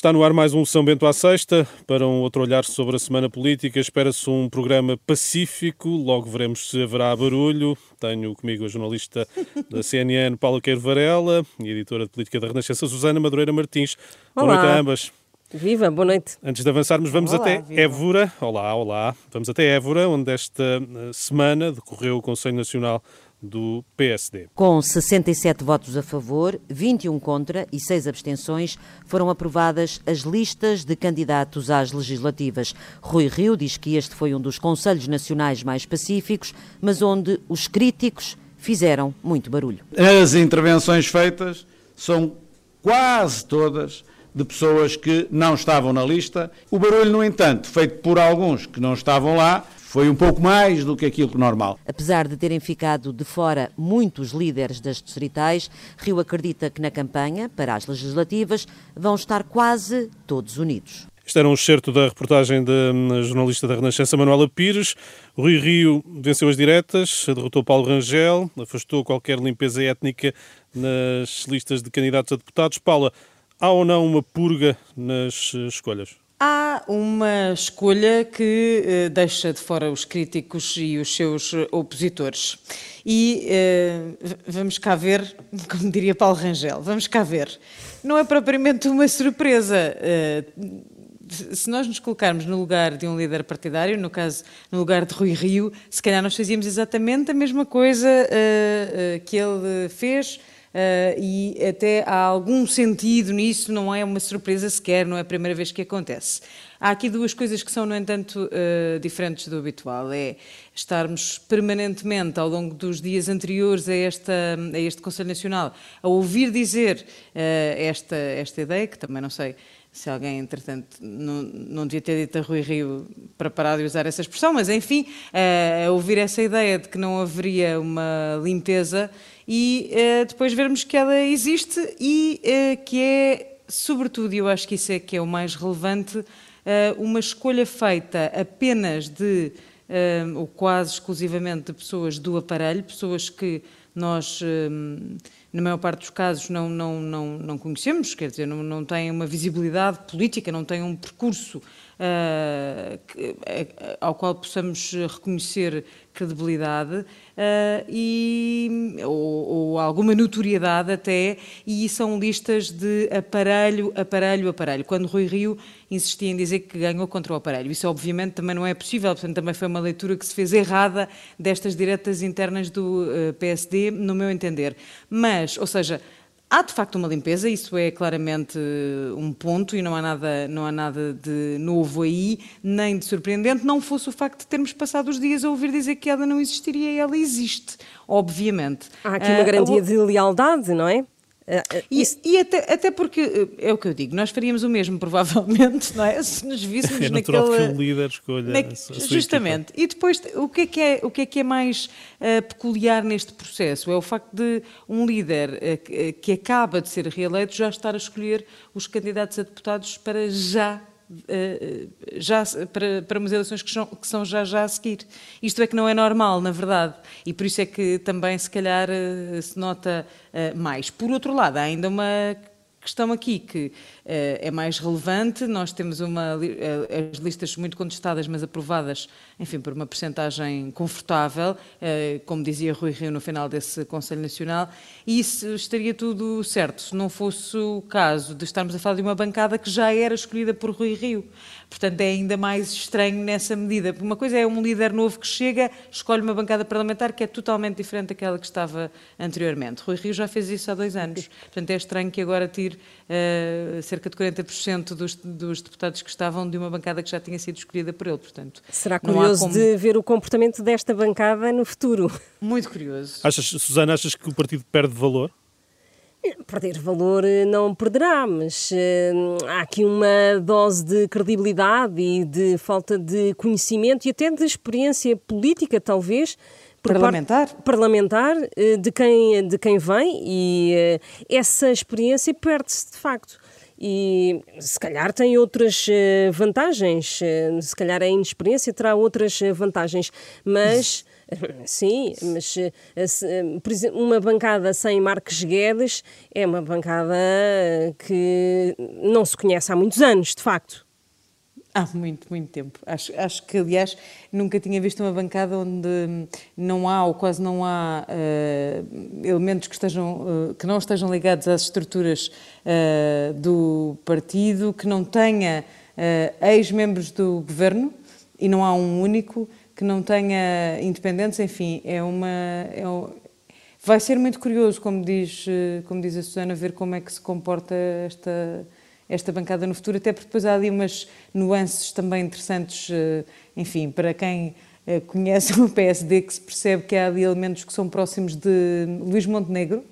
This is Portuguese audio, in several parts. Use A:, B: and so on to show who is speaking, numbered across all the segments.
A: Está no ar mais um São Bento à Sexta. Para um outro olhar sobre a semana política, espera-se um programa pacífico. Logo veremos se haverá barulho. Tenho comigo a jornalista da CNN, Paula Queiro Varela, e a editora de política da Renascença, Susana Madureira Martins.
B: Olá.
A: Boa noite a ambas.
B: Viva, boa noite.
A: Antes de avançarmos, vamos
C: Olá,
A: até
C: viva.
A: Évora. Olá, olá. Vamos até Évora, onde esta eh, semana decorreu o Conselho Nacional do PSD.
D: Com 67 votos a favor, 21 contra e 6 abstenções, foram aprovadas as listas de candidatos às legislativas. Rui Rio diz que este foi um dos conselhos nacionais mais pacíficos, mas onde os críticos fizeram muito barulho.
E: As intervenções feitas são quase todas de pessoas que não estavam na lista. O barulho, no entanto, feito por alguns que não estavam lá, foi um pouco mais do que aquilo que normal.
D: Apesar de terem ficado de fora muitos líderes das distritais, Rio acredita que na campanha para as legislativas vão estar quase todos unidos.
A: Este era um excerto da reportagem da hum, jornalista da Renascença, Manuela Pires. O Rui Rio venceu as diretas, derrotou Paulo Rangel, afastou qualquer limpeza étnica nas listas de candidatos a deputados. Paula, há ou não uma purga nas eh, escolhas?
C: Há uma escolha que eh, deixa de fora os críticos e os seus eh, opositores. E eh, vamos cá ver, como diria Paulo Rangel, vamos cá ver. Não é propriamente uma surpresa. se nós nos colocarmos no lugar de um líder partidário, no caso, no lugar de Rui Rio, se calhar nós fazíamos exatamente a mesma coisa que ele fez. Eh, e até há algum sentido nisso, não é uma surpresa sequer, não é a primeira vez que acontece. Há aqui duas coisas que são, no entanto, eh, diferentes do habitual. É estarmos permanentemente, ao longo dos dias anteriores a, esta, a este Conselho Nacional, a ouvir dizer eh, esta, esta ideia, que também não sei se alguém, entretanto, não, não devia ter dito a Rui Rio para parar de usar essa expressão, mas enfim, a ouvir essa ideia de que não haveria uma limpeza e eh, depois vermos que ela existe e eh, que é, sobretudo, eu acho que isso é que é o mais relevante, eh, uma escolha feita apenas de, ou quase exclusivamente de pessoas do aparelho, pessoas que nós, na maior parte dos casos, não, não, não, não conhecemos, quer dizer, não, não têm uma visibilidade política, não têm um percurso ah, que- ao qual possamos reconhecer credibilidade ah, e, ou, ou alguma notoriedade até, e são listas de aparelho, aparelho, aparelho. Quando Rui Rio insistia em dizer que ganhou contra o aparelho. Isso, obviamente, também não é possível, portanto, também foi uma leitura que se fez errada destas diretas internas do eh, PSD, no meu entender. Mas, ou seja, há de facto uma limpeza, isso é claramente eh, um ponto e não há nada, não há nada de novo aí, nem de surpreendente, não fosse o facto de termos passado os dias a ouvir dizer que ela não existiria e ela existe, obviamente.
B: Há aqui uma garantia
C: o-
B: de lealdade, não é? Ah, ah,
C: e,
B: isso-
C: e até, até porque, eh, é o que eu digo, nós faríamos o mesmo, provavelmente, não é? Se nos víssemos
A: É natural
C: naquela...
A: que o líder escolha
C: Na-
A: a sua equipa.
C: justamente. E depois, o que é que é, o que é, que é mais eh, peculiar neste processo? É o facto de um líder que, eh, que acaba de ser reeleito já estar a escolher os candidatos a deputados para já. Eh, já para, para umas eleições que são, que são já já a seguir. Isto é que não é normal, na verdade, e por isso é que também se calhar eh, se nota eh, mais. Por outro lado, há ainda uma questão aqui que eh, é mais relevante. Nós temos uma, eh, as listas muito contestadas, mas aprovadas, enfim, por uma percentagem confortável, eh, como dizia Rui Rio no final desse Conselho Nacional, e isso estaria tudo certo, se não fosse o caso de estarmos a falar de uma bancada que já era escolhida por Rui Rio. Portanto, é ainda mais estranho nessa medida. Uma coisa é um líder novo que chega, escolhe uma bancada parlamentar que é totalmente diferente daquela que estava anteriormente. Rui Rio já fez isso há dois anos. Portanto, é estranho que agora tire eh, cerca de 40% dos, dos deputados que estavam de uma bancada que já tinha sido escolhida por ele. Portanto,
B: será curioso
C: como-
B: de ver o comportamento desta bancada no futuro.
C: Muito curioso.
A: Achas, Susana, achas que o partido perde valor?
B: Perder valor eh, não perderá, mas eh, há aqui uma dose de credibilidade e de falta de conhecimento e até de experiência política, talvez.
C: Parlamentar?
B: parte- parlamentar eh, de quem, de quem vem e eh, essa experiência perde-se de facto. E se calhar tem outras vantagens, se calhar a inexperiência terá outras vantagens, mas Sim, mas eh, eh, por exemplo, uma bancada sem Marques Guedes é uma bancada que não se conhece há muitos anos, de facto.
C: Há muito, muito tempo. Acho, acho que, aliás, nunca tinha visto uma bancada onde não há ou quase não há uh, elementos que, estejam, uh, que não estejam ligados às estruturas uh, do partido, que não tenha ex-membros do governo, e não há um único, que não tenha independentes, enfim, é uma. É um, vai ser muito curioso, como diz, como diz a Susana, ver como é que se comporta esta, esta bancada no futuro, até porque depois há ali umas nuances também interessantes, eh, enfim, para quem eh, conhece o PSD, que se percebe que há ali elementos que são próximos de Luís Montenegro,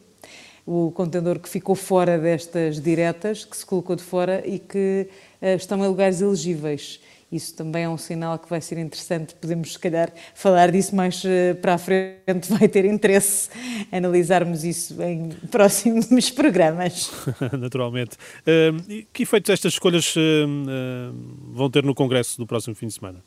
C: o contendor que ficou fora destas diretas, que se colocou de fora e que eh, estão em lugares elegíveis. Isso também é um sinal que vai ser interessante. Podemos, se calhar, falar disso mais eh, para a frente. Vai ter interesse analisarmos isso em próximos programas.
A: Naturalmente. Uh, que efeitos estas escolhas uh, uh, vão ter no Congresso do próximo fim de semana?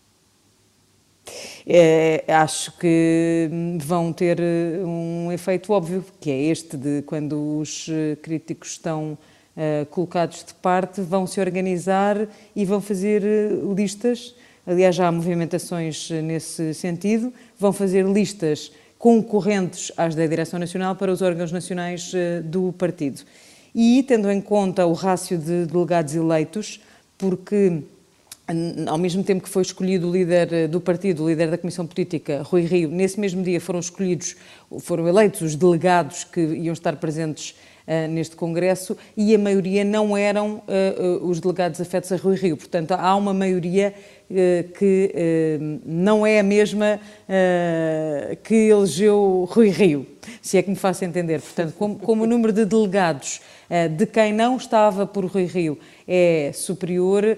C: É, acho que vão ter um efeito óbvio, que é este de quando os críticos estão uh, colocados de parte vão se organizar e vão fazer eh, listas. Aliás, já há movimentações eh, nesse sentido. Vão fazer listas concorrentes às da Direção Nacional para os órgãos nacionais do partido. E, tendo em conta o rácio de delegados eleitos, porque ao mesmo tempo que foi escolhido o líder do partido, o líder da Comissão Política, Rui Rio, nesse mesmo dia foram escolhidos, foram eleitos os delegados que iam estar presentes neste Congresso e a maioria não eram uh, os delegados afetos a Rui Rio. Portanto, há uma maioria que não é a mesma que elegeu Rui Rio, se é que me faço entender. Portanto, como, como o número de delegados de quem não estava por Rui Rio é superior,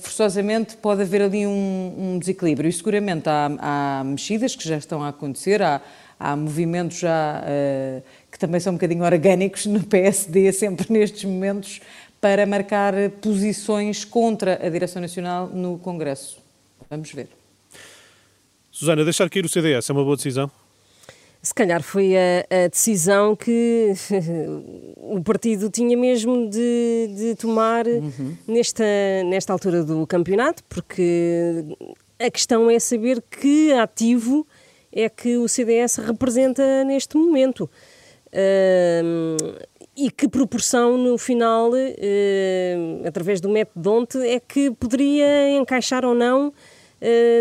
C: forçosamente pode haver ali um, um desequilíbrio. E seguramente há, há, mexidas que já estão a acontecer, há, há movimentos já também são um bocadinho orgânicos no PSD, sempre nestes momentos, para marcar posições contra a Direção Nacional no Congresso. Vamos ver.
A: Susana, deixar cair o CDS é uma boa decisão?
B: Se calhar foi a, a decisão que o partido tinha mesmo de, de tomar uhum. nesta, nesta altura do campeonato, porque a questão é saber que ativo é que o CDS representa neste momento. E que proporção no final, uh, através do método Donte, é que poderia encaixar ou não uh,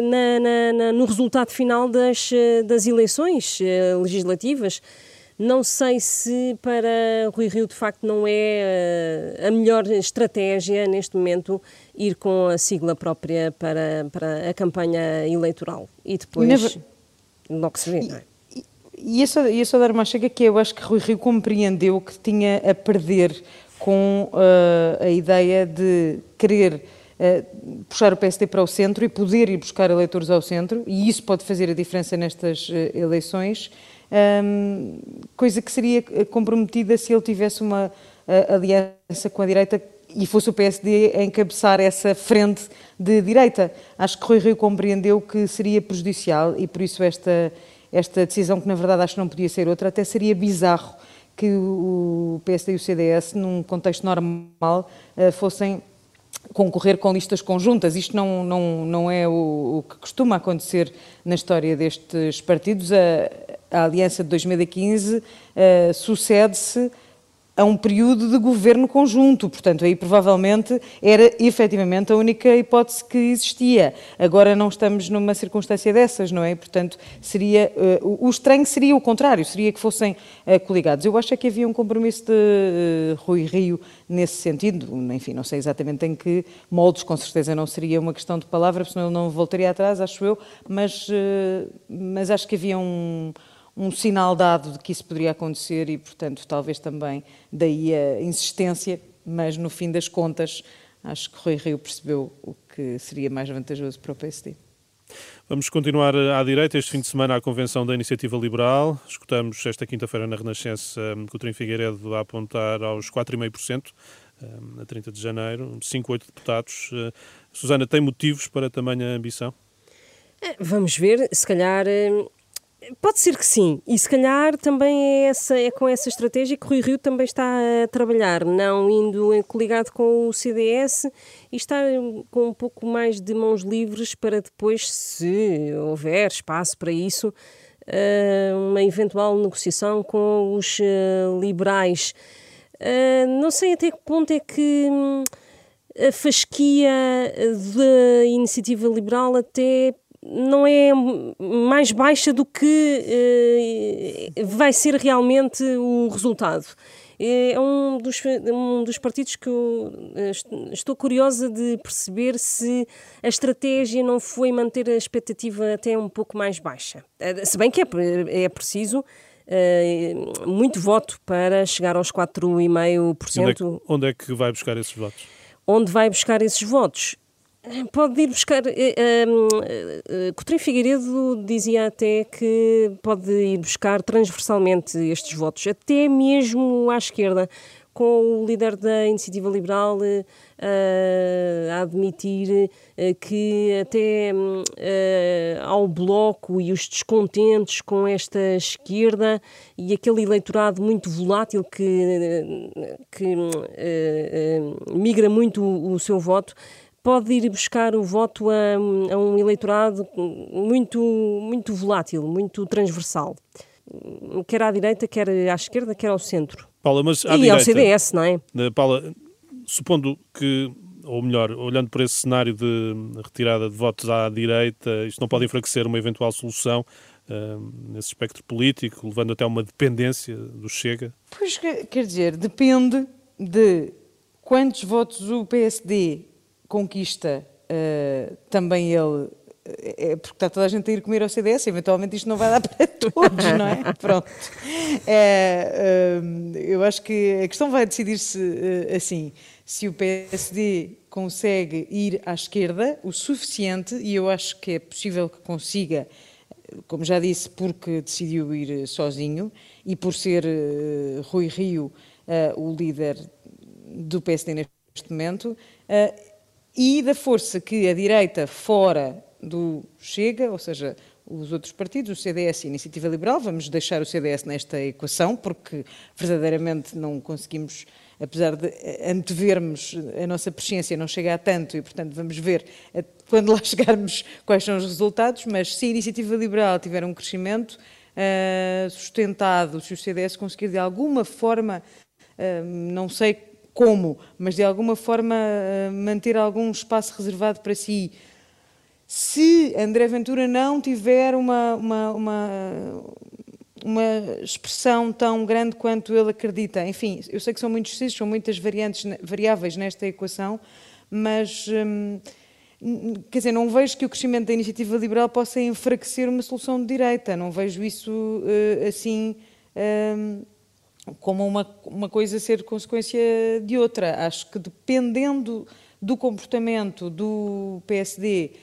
B: na, na, na, no resultado final das, das eleições legislativas. Não sei se para Rui Rio de facto não é a melhor estratégia neste momento ir com a sigla própria para, para a campanha eleitoral e depois logo se vê, não é?
C: E, só, ia só dar uma chega que eu acho que Rui Rio compreendeu que tinha a perder com uh, a ideia de querer uh, puxar o PSD para o centro e poder ir buscar eleitores ao centro, e isso pode fazer a diferença nestas uh, eleições, um, coisa que seria comprometida se ele tivesse uma aliança com a direita e fosse o PSD a encabeçar essa frente de direita. Acho que Rui Rio compreendeu que seria prejudicial e por isso esta, esta decisão, que na verdade acho que não podia ser outra, até seria bizarro que o PSD e o CDS, num contexto normal, eh, fossem concorrer com listas conjuntas. Isto não, não, não é o, o que costuma acontecer na história destes partidos. A, a Aliança de 2015 uh, eh, sucede-se a um período de governo conjunto. Portanto, aí provavelmente era efetivamente a única hipótese que existia. Agora não estamos numa circunstância dessas, não é? Portanto, seria uh, o estranho seria o contrário, seria que fossem uh, coligados. Eu acho é que havia um compromisso de uh, Rui Rio nesse sentido. Enfim, não sei exatamente em que moldes, com certeza não seria uma questão de palavra, senão ele não voltaria atrás, acho eu, mas, mas acho que havia um um sinal dado de que isso poderia acontecer e, portanto, talvez também daí a insistência, mas no fim das contas, acho que Rui Rio percebeu o que seria mais vantajoso para o PSD.
A: Vamos continuar à direita. Este fim de semana, a convenção da Iniciativa Liberal. Escutamos esta quinta-feira na Renascença Coutrinho Figueiredo a apontar aos 4,5%. a 30 de janeiro, 5, 8 deputados. Susana, tem motivos para tamanha ambição?
B: Vamos ver, se calhar Pode ser que sim, e se calhar também é, essa, é com essa estratégia que Rui Rio também está a trabalhar, não indo coligado com o CDS e estar com um pouco mais de mãos livres para depois, se houver espaço para isso, eh, uma eventual negociação com os eh, liberais. Eh, não sei até que ponto é que hum, a fasquia da iniciativa liberal até não é mais baixa do que uh, vai ser realmente o resultado. É um dos, um dos partidos que eu eh, estou curiosa de perceber se a estratégia não foi manter a expectativa até um pouco mais baixa. Eh, se bem que é, é preciso uh, muito voto para chegar aos 4,5%.
A: Onde, é onde é que vai buscar esses votos?
B: Onde vai buscar esses votos? Pode ir buscar. Uh, Coutinho Figueiredo dizia até que pode ir buscar transversalmente estes votos, até mesmo à esquerda, com o líder da Iniciativa Liberal uh, a admitir uh, que até uh, ao Bloco e os descontentes com esta esquerda e aquele eleitorado muito volátil que, que migra muito o, o seu voto pode ir buscar o voto a, a um eleitorado muito, muito volátil, muito transversal quer à direita, quer à esquerda, quer ao centro.
A: Paula, mas
B: à e
A: direita, ao
B: CDS, não é?
A: Eh, Paula, supondo que, ou melhor, olhando por esse cenário de retirada de votos à direita, isto não pode enfraquecer uma eventual solução uh, nesse espectro político, levando até a uma dependência do Chega?
C: Pois, quer dizer, depende de quantos votos o PSD conquista uh, também ele é porque está toda a gente a ir comer ao CDS, eventualmente isto não vai dar para todos, não é? Pronto. É, eu acho que a questão vai decidir-se assim: se o PSD consegue ir à esquerda o suficiente, e eu acho que é possível que consiga, como já disse, porque decidiu ir sozinho e por ser Rui Rio o líder do PSD neste momento e da força que a direita fora do Chega, ou seja, os outros partidos, o CDS e a Iniciativa Liberal, vamos deixar o CDS nesta equação, porque verdadeiramente não conseguimos, apesar de antevermos, a nossa presciência não chega a tanto e, portanto, vamos ver quando lá chegarmos quais são os resultados, mas se a Iniciativa Liberal tiver um crescimento uh, sustentado, se o CDS conseguir de alguma forma, uh, não sei como, mas de alguma forma eh, manter algum espaço reservado para si. Se André Ventura não tiver uma, uma, uma, uma expressão tão grande quanto ele acredita, enfim, eu sei que são muitos cis, são muitas variantes, variáveis nesta equação, mas. Hum, quer dizer, não vejo que o crescimento da iniciativa liberal possa enfraquecer uma solução de direita, não vejo isso uh, assim. Uh, como uma, uma coisa ser consequência de outra. Acho que dependendo do comportamento do PSD uh,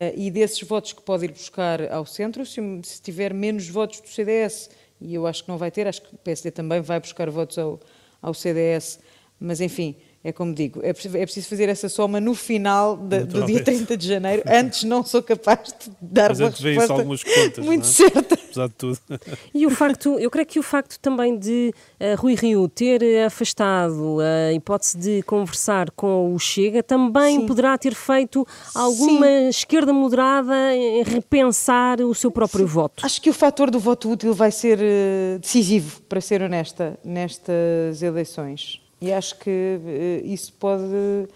C: eh, e desses votos que pode ir buscar ao centro, se, se, tiver menos votos do CDS, e eu acho que não vai ter, acho que o PSD também vai buscar votos ao, ao CDS, mas enfim, é como digo, é preciso, é preciso fazer essa soma no final de, do dia 30 de janeiro. Antes não sou capaz de dar Mas uma resposta contas, muito é? certa.
A: Apesar de tudo.
B: E o facto, eu creio que o facto também de uh, Rui Rio ter afastado a hipótese de conversar com o Chega também Sim. poderá ter feito alguma Sim. esquerda moderada em repensar o seu próprio Sim. voto.
C: Acho que o fator do voto útil vai ser uh, decisivo, para ser honesta, nestas eleições. E acho que uh, isso pode,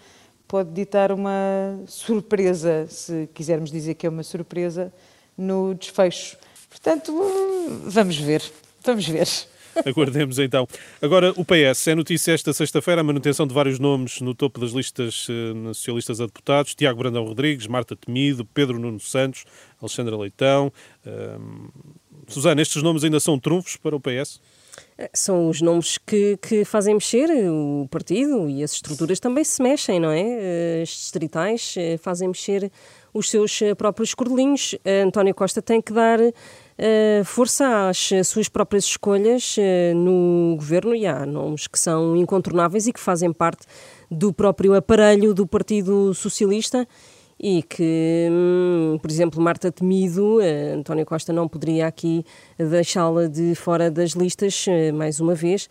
C: pode ditar uma surpresa, se quisermos dizer que é uma surpresa, no desfecho. Portanto, vamos ver, vamos ver.
A: Aguardemos então. Agora, o PS. É notícia esta sexta-feira a manutenção de vários nomes no topo das listas uh, socialistas a deputados. Tiago Brandão Rodrigues, Marta Temido, Pedro Nuno Santos, Alexandra Leitão. Uh, Susana, estes nomes ainda são trunfos para o PS?
B: São os nomes que, que fazem mexer o partido e as estruturas também se mexem, não é? As distritais eh, fazem mexer os seus eh, próprios cordelinhos. António Costa tem que dar força às suas próprias escolhas no governo e há nomes que são incontornáveis e que fazem parte do próprio aparelho do Partido Socialista e que, hum, por exemplo, Marta Temido, uh, António Costa não poderia aqui deixá-la de fora das listas mais uma vez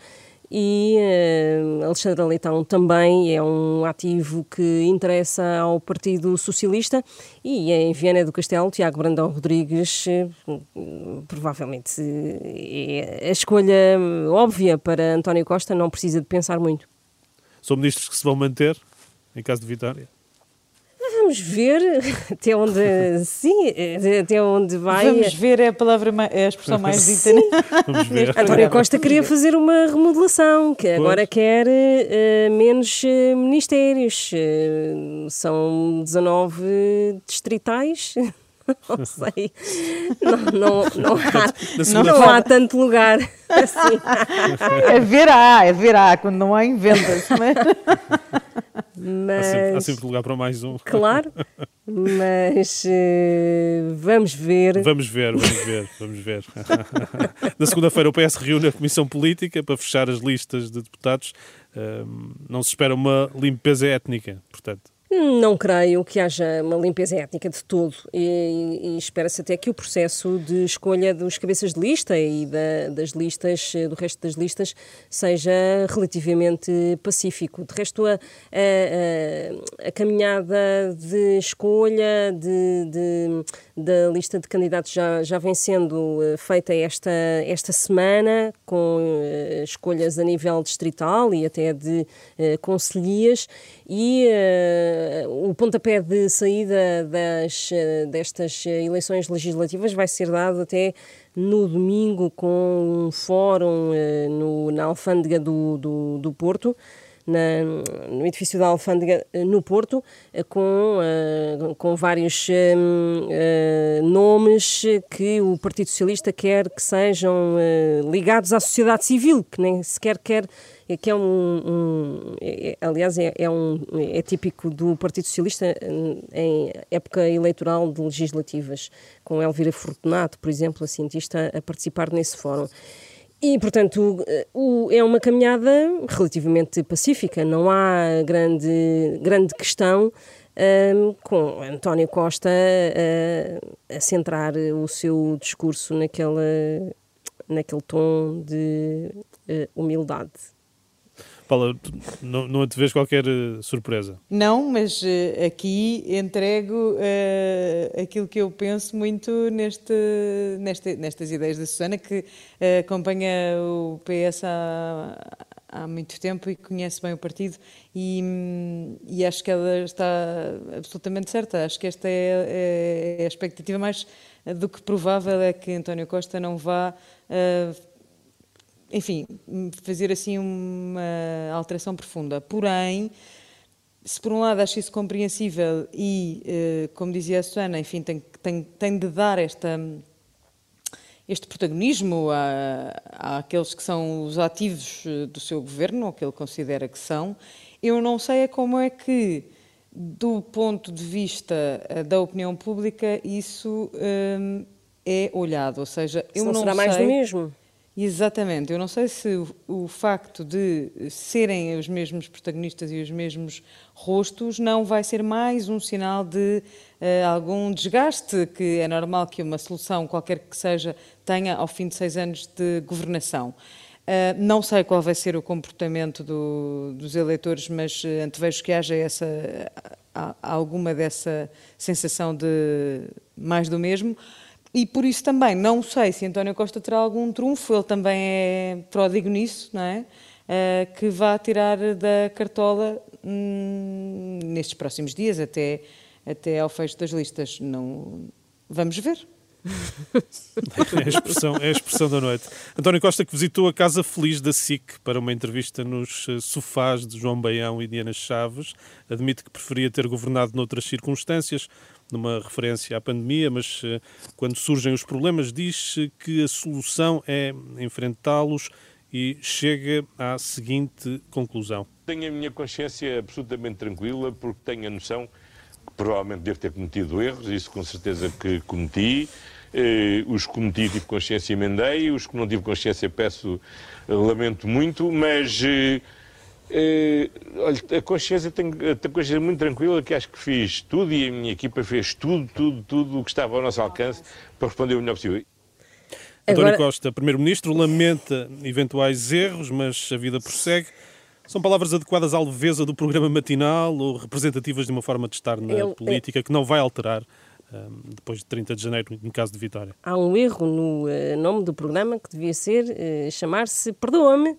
B: e uh, Alexandra Leitão também é um ativo que interessa ao Partido Socialista e em Viana do Castelo, Tiago Brandão Rodrigues provavelmente é a escolha óbvia para António Costa, não precisa de pensar muito.
A: São ministros que se vão manter em caso de vitória?
B: Vamos ver até onde, sim, até onde vai.
C: Vamos ver é a palavra, é a expressão mais dita. Né?
A: Vamos ver.
B: António Costa queria fazer uma remodelação, que agora quer uh, menos uh, ministérios. Uh, são 19 distritais. Não sei. Não, não, não, há, não há tanto lugar assim.
C: É verá, é verá, quando não há inventa-se, não é?
B: Mas,
A: há, sempre, há sempre lugar para mais um.
B: Claro, mas uh, vamos ver.
A: Vamos ver, vamos ver, vamos ver. Na segunda-feira o PS reúne a Comissão Política para fechar as listas de deputados. Uh, não se espera uma limpeza étnica, portanto.
B: Não creio que haja uma limpeza étnica de todo e, e espera-se até que o processo de escolha dos cabeças de lista e da, das listas, do resto das listas, seja relativamente pacífico. De resto, a, a, a caminhada de escolha de, de, da lista de candidatos já, já vem sendo eh, feita esta, esta semana, com uh, escolhas a nível distrital e até de uh, conselhias, e uh, o pontapé de saída das, destas eleições legislativas vai ser dado até no domingo com um fórum uh, no, na alfândega do, do, do Porto. Na, no edifício da Alfândega no Porto, com, uh, com vários uh, nomes que o Partido Socialista quer que sejam ligados à sociedade civil, que nem sequer quer que é um, um é, aliás, é, é, um, é típico do Partido Socialista em época eleitoral de legislativas, com Elvira Fortunato, por exemplo, a cientista, a participar nesse fórum. E, portanto, o, é uma caminhada relativamente pacífica, não há grande, grande questão um, com António Costa a, a centrar o seu discurso naquela, naquele tom de uh, humildade.
A: Paula, não, não te vês qualquer uh, surpresa?
C: Não, mas uh, aqui entrego uh, aquilo que eu penso muito neste, neste, nestas ideias da Susana, que acompanha o PS há, há muito tempo e conhece bem o partido e, e acho que ela está absolutamente certa. Acho que esta é, é, é a expectativa mais do que provável é que António Costa não vá enfim, fazer assim uma alteração profunda. Porém, se por um lado acho isso compreensível e, eh, como dizia a Susana, enfim, tem, tem, tem de dar esta, este protagonismo a, àqueles que são os ativos eh, do seu governo, ou que ele considera que são, eu não sei é como é que, do ponto de vista eh, da opinião pública, isso um, é olhado. Ou seja,
B: eu
C: não,
B: não será
C: sei...
B: mais do mesmo.
C: Exatamente. Eu não sei se o, o, facto de serem os mesmos protagonistas e os mesmos rostos não vai ser mais um sinal de uh, algum desgaste que é normal que uma solução, qualquer que seja, tenha ao fim de seis anos de governação. Uh, não sei qual vai ser o comportamento do, dos eleitores, mas uh, antevejo que haja essa, alguma dessa sensação de mais do mesmo. E por isso também não sei se António Costa terá algum trunfo, ele também é pródigo nisso, não é? Uh, que vá tirar da cartola hum, nestes próximos dias, até, até ao fecho das listas. Não... Vamos ver.
A: é, a expressão, é a expressão da noite. António Costa que visitou a Casa Feliz da SIC para uma entrevista nos eh, sofás de João Baião e Diana Chaves. Admite que preferia ter governado noutras circunstâncias, numa referência à pandemia, mas eh, quando surgem os problemas diz que a solução é enfrentá-los e chega à seguinte conclusão.
F: Tenho a minha consciência absolutamente tranquila porque tenho a noção que provavelmente devo ter cometido erros, isso com certeza que cometi, Eh, os que cometi tive consciência emendei, os que não tive consciência peço, lamento muito, mas eh, olha, a consciência tem a consciência muito tranquila que acho que fiz tudo e a minha equipa fez tudo, tudo, tudo o que estava ao nosso alcance para responder o melhor possível.
A: Agora... António Costa, Primeiro-Ministro, lamenta eventuais erros, mas a vida prossegue. São palavras adequadas à leveza do programa matinal ou representativas de uma forma de estar na Ele, política é... que não vai alterar um, depois de 30 de janeiro, em caso de vitória?
B: Há um erro no uh, nome do programa que devia ser uh, chamar-se Perdoa-me.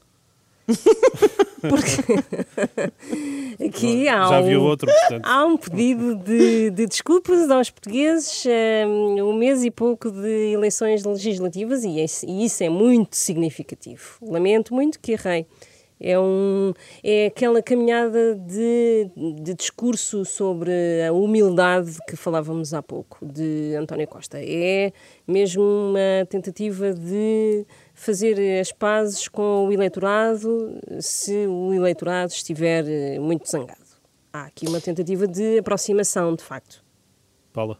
B: Porque aqui há
A: Já
B: um,
A: outro,
B: há um pedido de, de desculpas aos portugueses um, um, mês e pouco de eleições legislativas e, esse, e isso é muito significativo. Lamento muito que errei. É, um, é aquela caminhada de, de discurso sobre a humildade que falávamos há pouco, de António Costa. É mesmo uma tentativa de fazer as pazes com o eleitorado se o eleitorado estiver eh, muito zangado. Há aqui uma tentativa de aproximação, de facto.
A: Paula.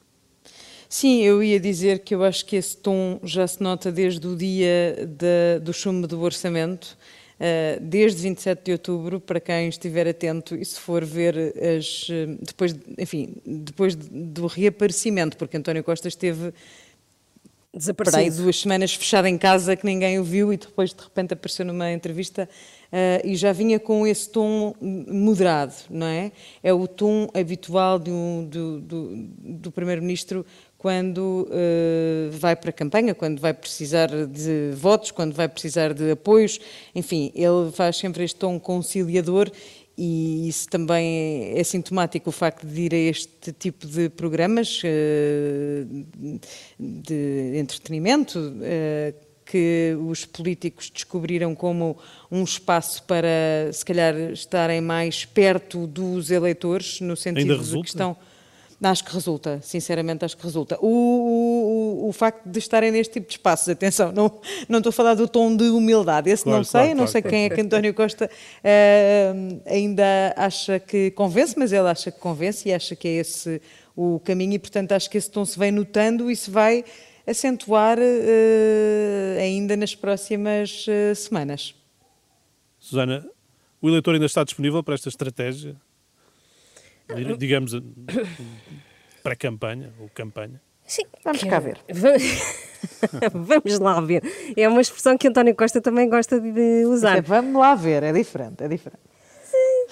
C: Sim, eu ia dizer que eu acho que esse tom já se nota desde o dia de, do chumbo do orçamento, uh, desde 27 de outubro, para quem estiver atento e se for ver as, eh, depois, enfim, depois do reaparecimento, porque António Costa esteve desaparecido. Para aí duas semanas fechado em casa que ninguém o viu e depois de repente apareceu numa entrevista uh, e já vinha com esse tom moderado, não é? É o tom habitual do, do, do, do Primeiro-Ministro quando uh, vai para a campanha, quando vai precisar de votos, quando vai precisar de apoios, enfim, ele faz sempre este tom conciliador e isso também é sintomático, o facto de ir a este tipo de programas eh, de entretenimento, eh, que os políticos descobriram como um espaço para, se calhar, estarem mais perto dos eleitores, no sentido de que estão Acho que resulta, sinceramente acho que resulta. O, o, o, facto de estarem neste tipo de espaços, atenção, não, não estou a falar do tom de humildade, esse claro, não sei, claro, não sei quem é que António Costa uh, ainda acha que convence, mas ele acha que convence e acha que é esse o caminho e, portanto, acho que esse tom se vai notando e se vai acentuar uh, ainda nas próximas uh, semanas.
A: Susana, o eleitor ainda está disponível para esta estratégia? Digamos, pré-campanha ou campanha?
B: Sim, vamos cá ver. vamos lá ver. É uma expressão que António Costa também gosta de usar.
C: É, vamos lá ver, é diferente, é diferente.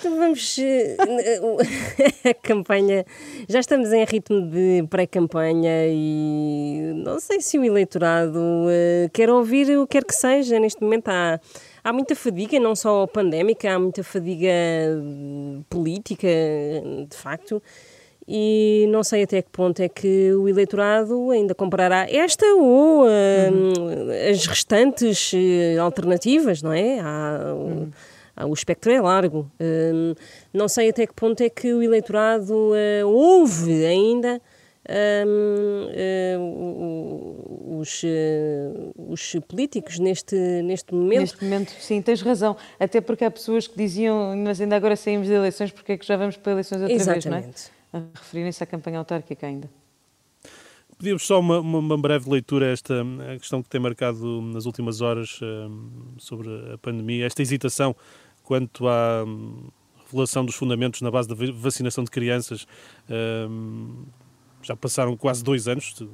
B: Então vamos. Eh, a campanha. Já estamos em ritmo de pré-campanha e não sei se o eleitorado uh, quer ouvir o que quer que seja. Neste momento há há muita fadiga, não só pandémica, há muita fadiga hum, política, de facto. E não sei até que ponto é que o eleitorado ainda comprará esta ou hum, as restantes eh, alternativas, não é? Há, hum. o espectro é largo. Hum, não sei até que ponto é que o eleitorado uh, ouve ainda um, uh, os, uh, os políticos neste, neste momento.
C: Neste momento, sim, tens razão. Até porque há pessoas que diziam, mas ainda agora saímos de eleições, porque é que já vamos para eleições outra Exatamente. vez, não é? A referirem-se à campanha autárquica ainda.
A: Pedimos só uma, uma, breve leitura a esta a questão que tem marcado nas últimas horas sobre a pandemia, esta hesitação quanto à um, revelação dos fundamentos na base da vacinação de crianças já passaram quase dois anos de,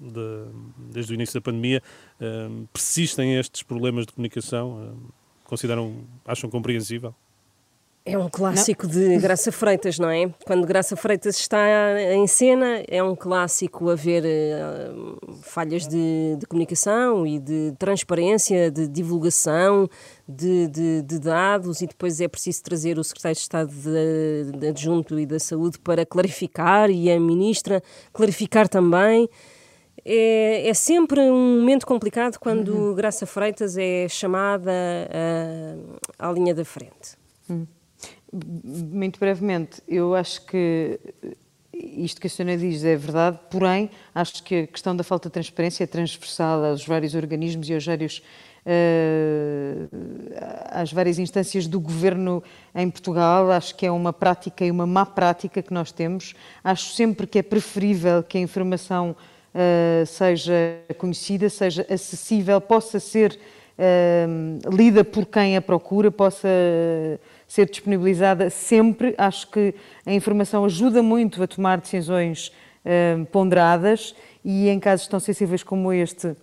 A: de, desde o início da pandemia, uh, persistem estes problemas de comunicação? Uh, consideram, acham compreensível?
B: É um clássico não. de Graça Freitas, não é? Quando Graça Freitas está em cena, é um clássico haver uh, falhas de, de, comunicação e de transparência, de divulgação de, de, de, dados, e depois é preciso trazer o Secretário de Estado de, Adjunto e da Saúde para clarificar e a Ministra clarificar também. É, é, sempre um momento complicado quando uhum. Graça Freitas é chamada uh, à linha da frente.
C: Uhum. Muito brevemente, eu acho que isto que a senhora diz é verdade, porém, acho que a questão da falta de transparência é transversal aos vários organismos e aos vários, uh, às várias instâncias do governo em Portugal. Acho que é uma prática e uma má prática que nós temos. Acho sempre que é preferível que a informação uh, seja conhecida, seja acessível, possa ser uh, lida por quem a procura, possa ser disponibilizada sempre. Acho que a informação ajuda muito a tomar decisões uh, ponderadas e em casos tão sensíveis como este,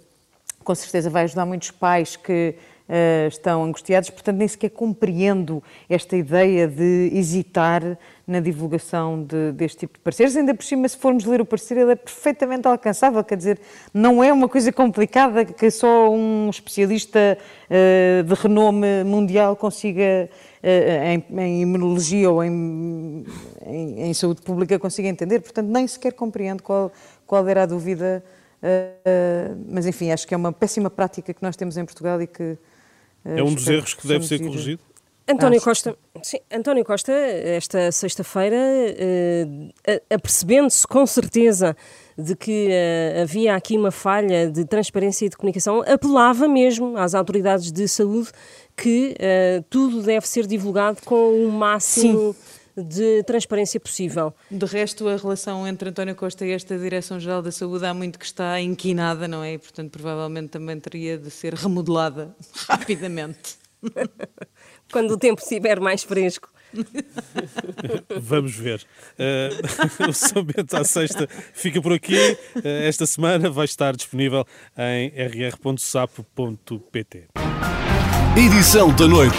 C: com certeza vai ajudar muitos pais que uh, estão angustiados, portanto, nem sequer compreendo esta ideia de hesitar na divulgação de, deste tipo de pareceres. Ainda por cima, se formos ler o parecer, ele é perfeitamente alcançável, quer dizer, não é uma coisa complicada que só um especialista uh, de renome mundial consiga. Uh, em, em, imunologia ou em, em, em, saúde pública consiga entender, portanto nem sequer compreendo qual, qual era a dúvida, uh, mas enfim, acho que é uma péssima prática que nós temos em Portugal e que
A: é um dos erros que deve ser corrigido?
B: António Costa, sim, António Costa, esta sexta-feira, uh, apercebendo-se com certeza de que uh, havia aqui uma falha de transparência e de comunicação, apelava mesmo às autoridades de saúde que uh, tudo deve ser divulgado com o máximo sim. de transparência possível.
C: De resto, a relação entre António Costa e esta Direção-Geral da Saúde há muito que está inquinada, não é? E, portanto, provavelmente também teria de ser remodelada rapidamente.
B: Quando o tempo estiver mais fresco.
A: Vamos ver. Uh, o somente à sexta fica por aqui. Uh, esta semana vai estar disponível em rr.sapo.pt
G: edição da noite.